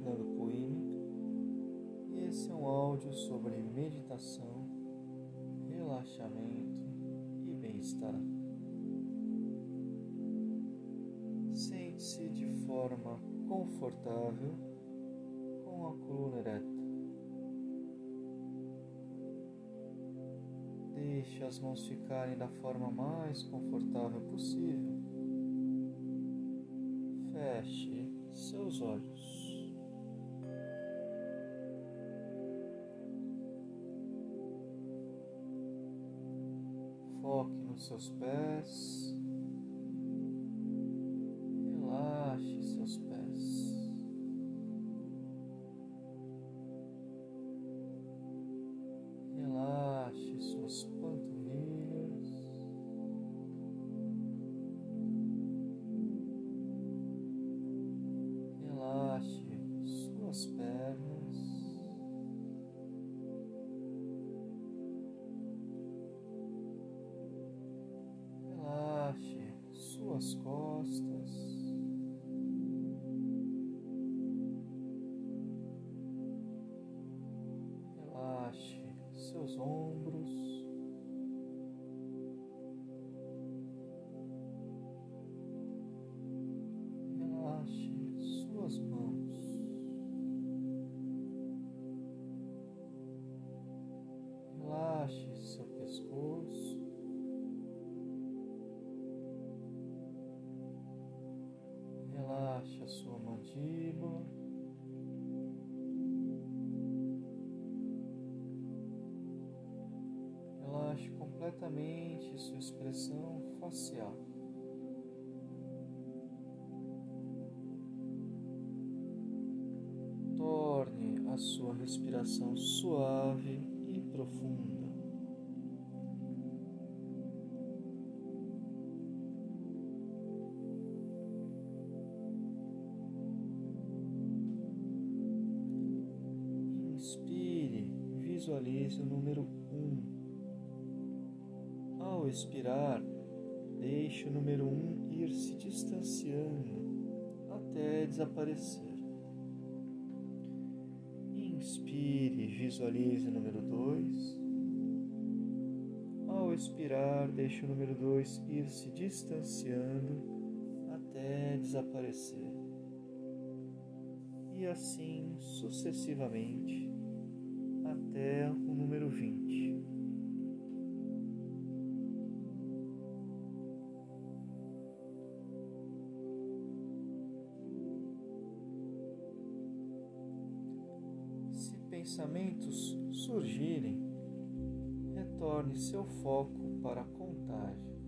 Fernando Puini e esse é um áudio sobre meditação, relaxamento e bem-estar. Sente-se de forma confortável com a coluna ereta. Deixe as mãos ficarem da forma mais confortável possível. Feche seus olhos. Foque nos seus pés. Relaxe seu pescoço. Relaxe a sua mandíbula. Relaxe completamente sua expressão facial. Torne a sua respiração suave e profunda. Visualize o número 1. Ao expirar, deixe o número 1 ir se distanciando até desaparecer. Inspire, visualize o número 2. Ao expirar, deixe o número 2 ir se distanciando até desaparecer. E assim sucessivamente até o número 20. Se pensamentos surgirem, retorne seu foco para a contagem.